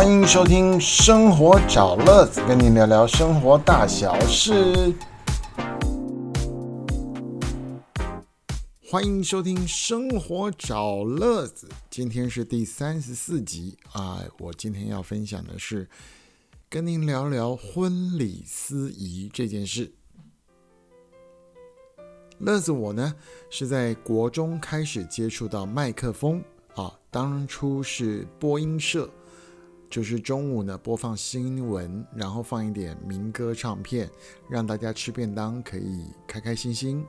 欢迎收听《生活找乐子》，跟您聊聊生活大小事。欢迎收听《生活找乐子》，今天是第三十四集啊！我今天要分享的是跟您聊聊婚礼司仪这件事。乐子我呢是在国中开始接触到麦克风啊，当初是播音社，就是中午呢播放新闻，然后放一点民歌唱片，让大家吃便当可以开开心心。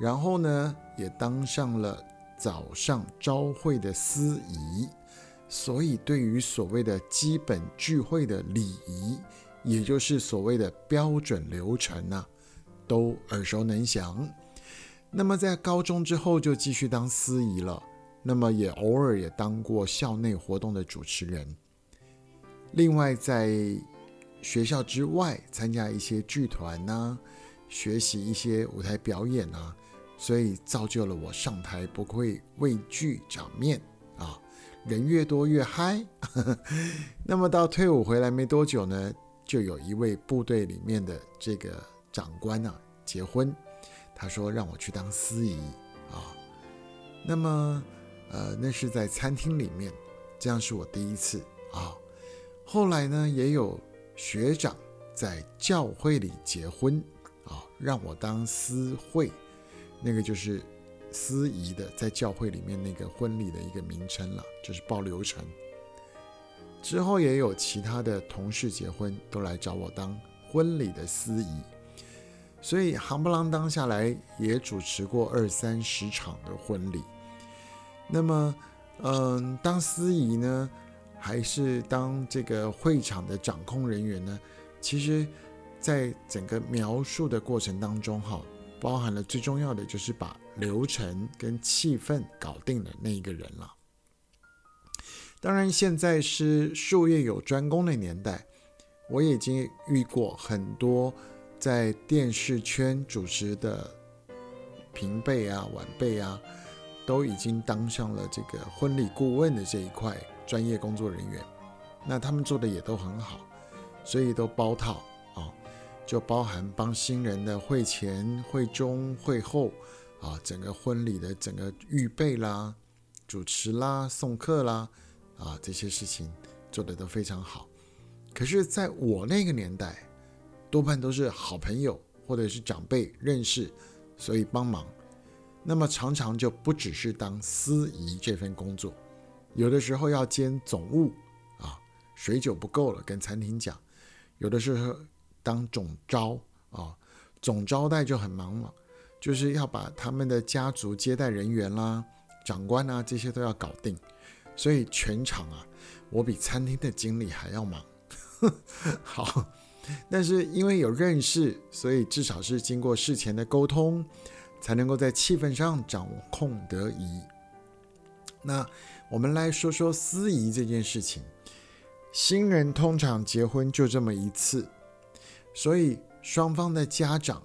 然后呢，也当上了早上朝会的司仪，所以对于所谓的基本聚会的礼仪，也就是所谓的标准流程呢，都耳熟能详。那么在高中之后就继续当司仪了，那么也偶尔也当过校内活动的主持人。另外在学校之外参加一些剧团呐，学习一些舞台表演啊。所以造就了我上台不会畏惧场面啊，人越多越嗨。那么到退伍回来没多久呢，就有一位部队里面的这个长官啊结婚，他说让我去当司仪啊。那么呃那是在餐厅里面，这样是我第一次啊。后来呢也有学长在教会里结婚啊，让我当司会。那个就是司仪的，在教会里面那个婚礼的一个名称了，就是报流程。之后也有其他的同事结婚，都来找我当婚礼的司仪，所以行不啷当下来也主持过二三十场的婚礼。那么，嗯，当司仪呢，还是当这个会场的掌控人员呢？其实，在整个描述的过程当中，哈。包含了最重要的就是把流程跟气氛搞定的那一个人了。当然，现在是术业有专攻的年代，我已经遇过很多在电视圈主持的平辈啊、晚辈啊，都已经当上了这个婚礼顾问的这一块专业工作人员。那他们做的也都很好，所以都包套啊。就包含帮新人的会前、会中、会后，啊，整个婚礼的整个预备啦、主持啦、送客啦，啊，这些事情做的都非常好。可是，在我那个年代，多半都是好朋友或者是长辈认识，所以帮忙。那么常常就不只是当司仪这份工作，有的时候要兼总务啊，水酒不够了跟餐厅讲，有的时候。当总招啊，总招待就很忙了，就是要把他们的家族接待人员啦、长官啊这些都要搞定，所以全场啊，我比餐厅的经理还要忙。好，但是因为有认识，所以至少是经过事前的沟通，才能够在气氛上掌控得宜。那我们来说说司仪这件事情，新人通常结婚就这么一次。所以，双方的家长，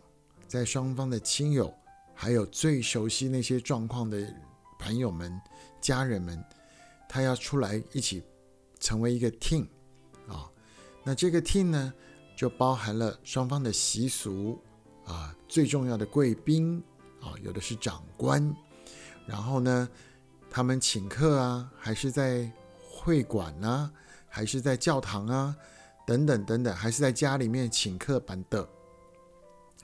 在双方的亲友，还有最熟悉那些状况的朋友们、家人们，他要出来一起成为一个 team 啊。那这个 team 呢，就包含了双方的习俗啊，最重要的贵宾啊，有的是长官，然后呢，他们请客啊，还是在会馆呢，还是在教堂啊？等等等等，还是在家里面请客办的，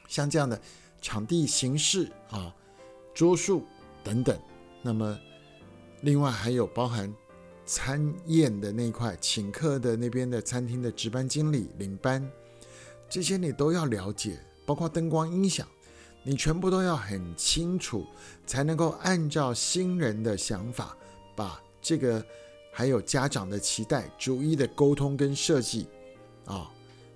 像这样的场地形式啊，桌数等等。那么，另外还有包含餐宴的那一块，请客的那边的餐厅的值班经理领班，这些你都要了解，包括灯光音响，你全部都要很清楚，才能够按照新人的想法，把这个还有家长的期待，逐一的沟通跟设计。啊，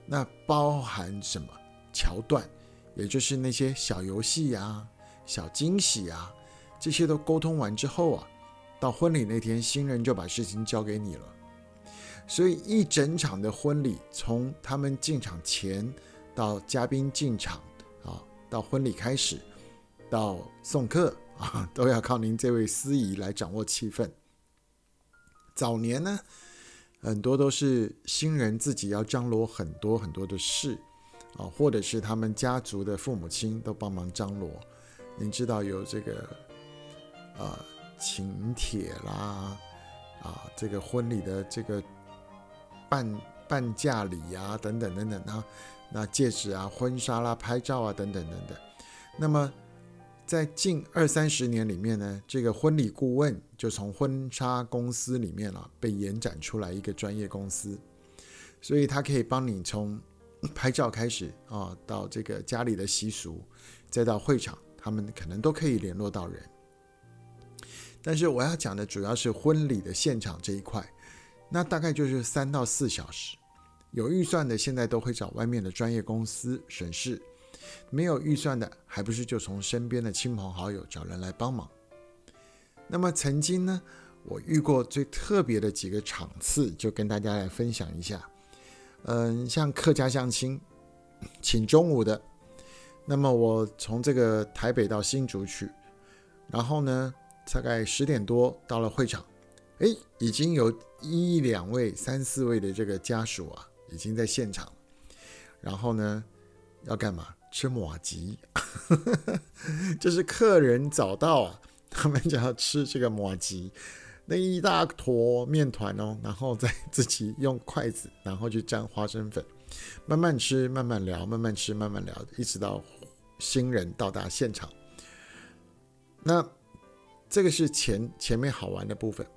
那包含什么桥段？也就是那些小游戏呀、小惊喜啊，这些都沟通完之后啊，到婚礼那天，新人就把事情交给你了。所以一整场的婚礼，从他们进场前到嘉宾进场，到婚礼开始，到送客啊，都要靠您这位司仪来掌握气氛。早年呢？很多都是新人自己要张罗很多很多的事啊，或者是他们家族的父母亲都帮忙张罗。您知道有这个啊请帖啦，啊，这个婚礼的这个办办嫁礼呀，等等等等啊，那戒指啊、婚纱啦、拍照啊，等等等等。那么在近二三十年里面呢，这个婚礼顾问就从婚纱公司里面了被延展出来一个专业公司，所以他可以帮你从 拍照开始啊，到这个家里的习俗，再到会场，他们可能都可以联络到人。但是我要讲的主要是婚礼的现场这一块，那大概就是三到四小时，有预算的现在都会找外面的专业公司审视。没有预算的，还不是就从身边的亲朋好友找人来帮忙。那么曾经呢，我遇过最特别的几个场次，就跟大家来分享一下。嗯，像客家相亲，请中午的，那么我从这个台北到新竹去，然后呢，大概十点多到了会场，哎，已经有一两位、三四位的这个家属啊，已经在现场，然后呢，要干嘛？吃马吉，就是客人早到啊，他们就要吃这个马吉，那一大坨面团哦，然后再自己用筷子，然后去沾花生粉，慢慢吃，慢慢聊，慢慢吃，慢慢聊，一直到新人到达现场。那这个是前前面好玩的部分，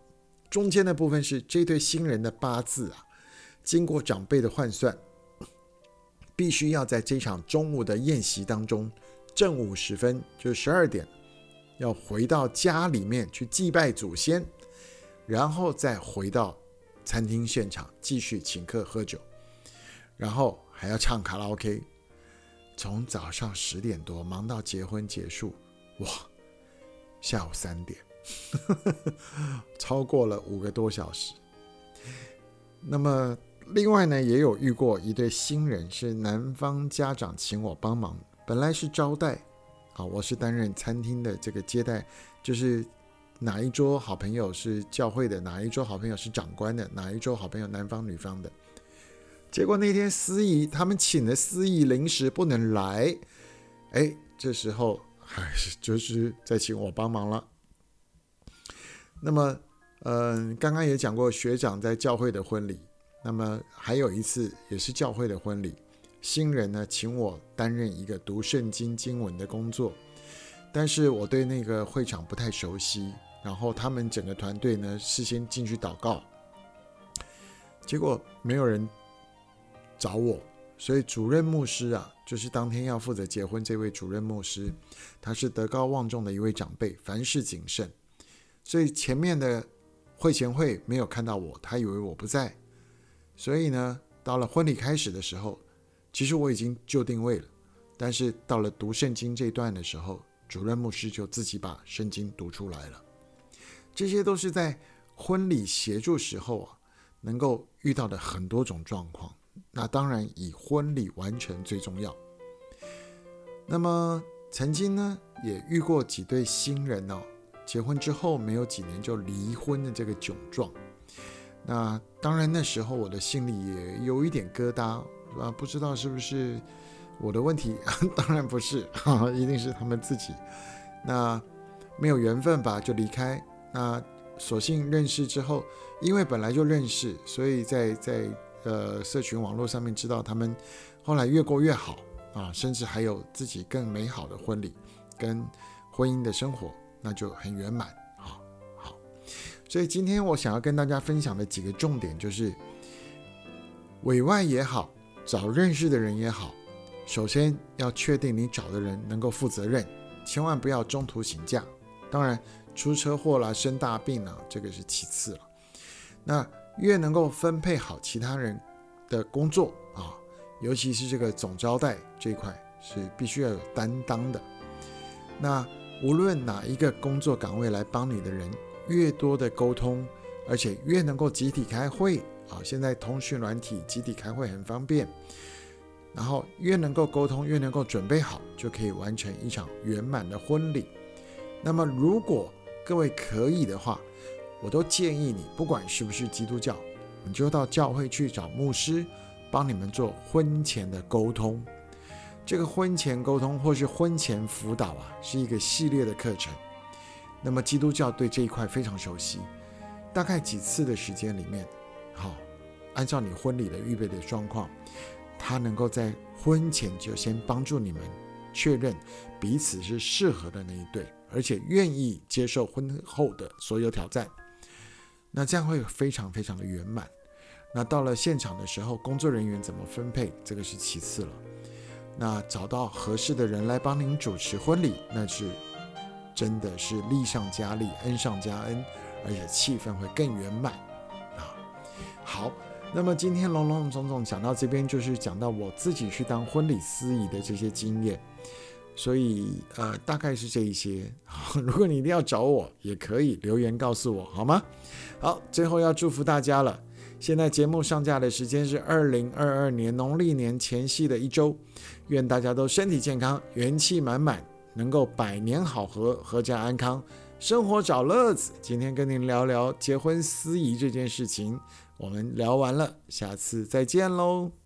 中间的部分是这对新人的八字啊，经过长辈的换算。必须要在这场中午的宴席当中，正午时分，就是十二点，要回到家里面去祭拜祖先，然后再回到餐厅现场继续请客喝酒，然后还要唱卡拉 OK，从早上十点多忙到结婚结束，哇，下午三点，超过了五个多小时，那么。另外呢，也有遇过一对新人，是男方家长请我帮忙，本来是招待，啊，我是担任餐厅的这个接待，就是哪一桌好朋友是教会的，哪一桌好朋友是长官的，哪一桌好朋友男方女方的。结果那天司仪他们请的司仪临时不能来，哎，这时候还是就是在请我帮忙了。那么，嗯，刚刚也讲过学长在教会的婚礼。那么还有一次也是教会的婚礼，新人呢请我担任一个读圣经经文的工作，但是我对那个会场不太熟悉，然后他们整个团队呢事先进去祷告，结果没有人找我，所以主任牧师啊，就是当天要负责结婚这位主任牧师，他是德高望重的一位长辈，凡事谨慎，所以前面的会前会没有看到我，他以为我不在。所以呢，到了婚礼开始的时候，其实我已经就定位了。但是到了读圣经这段的时候，主任牧师就自己把圣经读出来了。这些都是在婚礼协助时候啊，能够遇到的很多种状况。那当然以婚礼完成最重要。那么曾经呢，也遇过几对新人哦，结婚之后没有几年就离婚的这个窘状。那当然，那时候我的心里也有一点疙瘩，啊，不知道是不是我的问题？当然不是，哈，一定是他们自己。那没有缘分吧，就离开。那索性认识之后，因为本来就认识，所以在在呃社群网络上面知道他们后来越过越好啊，甚至还有自己更美好的婚礼跟婚姻的生活，那就很圆满。所以今天我想要跟大家分享的几个重点就是，委外也好，找认识的人也好，首先要确定你找的人能够负责任，千万不要中途请假。当然，出车祸了、生大病了，这个是其次了。那越能够分配好其他人的工作啊，尤其是这个总招待这一块，是必须要有担当的。那无论哪一个工作岗位来帮你的人。越多的沟通，而且越能够集体开会啊！现在通讯软体集体开会很方便，然后越能够沟通，越能够准备好，就可以完成一场圆满的婚礼。那么，如果各位可以的话，我都建议你，不管是不是基督教，你就到教会去找牧师，帮你们做婚前的沟通。这个婚前沟通或是婚前辅导啊，是一个系列的课程。那么基督教对这一块非常熟悉，大概几次的时间里面，好，按照你婚礼的预备的状况，他能够在婚前就先帮助你们确认彼此是适合的那一对，而且愿意接受婚后的所有挑战。那这样会非常非常的圆满。那到了现场的时候，工作人员怎么分配，这个是其次了。那找到合适的人来帮您主持婚礼，那是真的是利上加利，恩上加恩，而且气氛会更圆满啊。好，那么今天隆隆总总讲到这边，就是讲到我自己去当婚礼司仪的这些经验，所以呃，大概是这一些。如果你一定要找我，也可以留言告诉我，好吗？好，最后要祝福大家了。现在节目上架的时间是二零二二年农历年前夕的一周，愿大家都身体健康，元气满满，能够百年好合，阖家安康，生活找乐子。今天跟您聊聊结婚司仪这件事情，我们聊完了，下次再见喽。